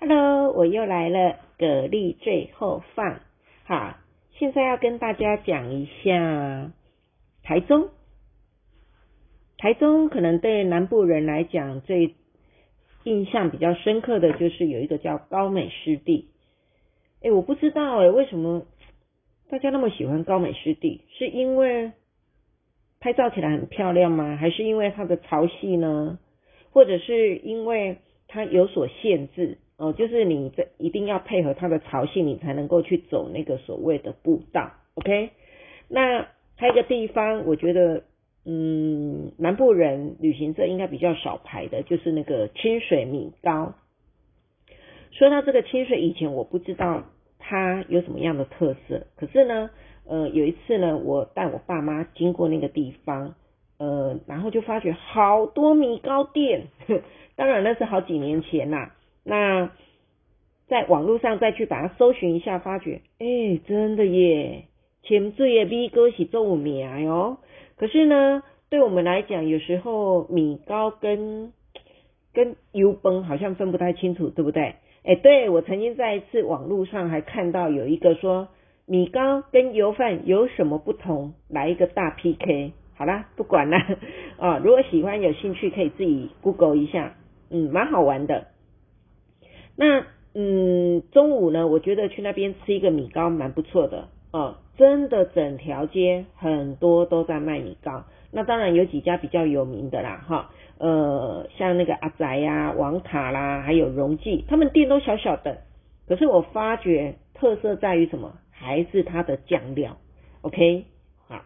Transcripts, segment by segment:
Hello，我又来了，蛤蜊最后放。好，现在要跟大家讲一下台中。台中可能对南部人来讲，最印象比较深刻的就是有一个叫高美湿地。哎，我不知道哎，为什么大家那么喜欢高美湿地？是因为拍照起来很漂亮吗？还是因为它的潮汐呢？或者是因为它有所限制？哦，就是你这一定要配合它的潮汐，你才能够去走那个所谓的步道，OK？那还有一个地方，我觉得，嗯，南部人旅行社应该比较少排的，就是那个清水米糕。说到这个清水，以前我不知道它有什么样的特色，可是呢，呃，有一次呢，我带我爸妈经过那个地方，呃，然后就发觉好多米糕店，当然那是好几年前啦。那在网络上再去把它搜寻一下，发觉，哎，真的耶，潜水的米糕是做名哦。可是呢，对我们来讲，有时候米糕跟跟油崩好像分不太清楚，对不对？哎，对我曾经在一次网络上还看到有一个说，米糕跟油饭有什么不同？来一个大 PK。好啦，不管了啊，如果喜欢有兴趣，可以自己 Google 一下，嗯，蛮好玩的。那嗯，中午呢，我觉得去那边吃一个米糕蛮不错的哦，真的整条街很多都在卖米糕。那当然有几家比较有名的啦，哈，呃，像那个阿宅呀、王卡啦，还有荣记，他们店都小小的，可是我发觉特色在于什么？还是它的酱料。OK，好，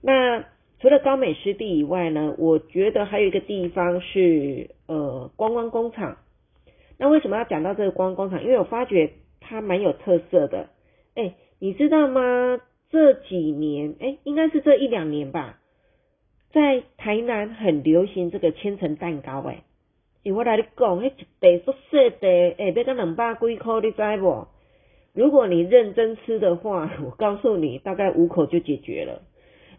那除了高美湿地以外呢，我觉得还有一个地方是呃观光工厂。那为什么要讲到这个观光工厂？因为我发觉它蛮有特色的。哎，你知道吗？这几年，哎，应该是这一两年吧，在台南很流行这个千层蛋糕。哎，我来你讲，迄一袋宿舍的，哎，要到两百几块，你知不？如果你认真吃的话，我告诉你，大概五口就解决了。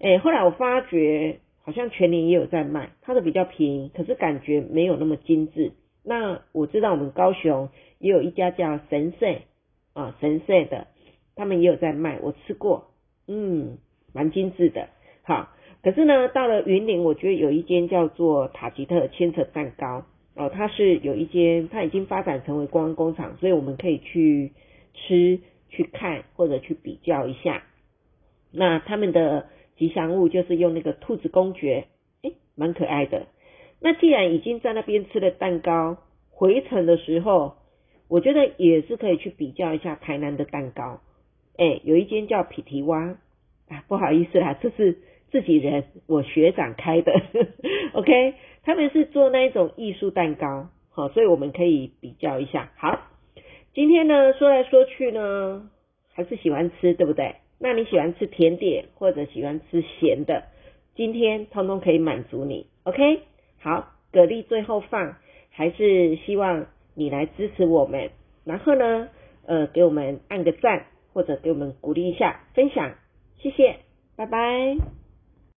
哎，后来我发觉，好像全年也有在卖，它的比较便宜，可是感觉没有那么精致。那我知道我们高雄也有一家叫神社啊，神社的，他们也有在卖，我吃过，嗯，蛮精致的。好，可是呢，到了云林，我觉得有一间叫做塔吉特千层蛋糕哦，它是有一间，它已经发展成为观光工厂，所以我们可以去吃、去看或者去比较一下。那他们的吉祥物就是用那个兔子公爵，诶，蛮可爱的。那既然已经在那边吃了蛋糕，回程的时候，我觉得也是可以去比较一下台南的蛋糕。哎，有一间叫皮提蛙啊，不好意思啦，这是自己人，我学长开的。OK，他们是做那一种艺术蛋糕，好，所以我们可以比较一下。好，今天呢说来说去呢，还是喜欢吃，对不对？那你喜欢吃甜点或者喜欢吃咸的，今天通通可以满足你。OK。好，蛤蜊最后放，还是希望你来支持我们，然后呢，呃，给我们按个赞，或者给我们鼓励一下，分享，谢谢，拜拜。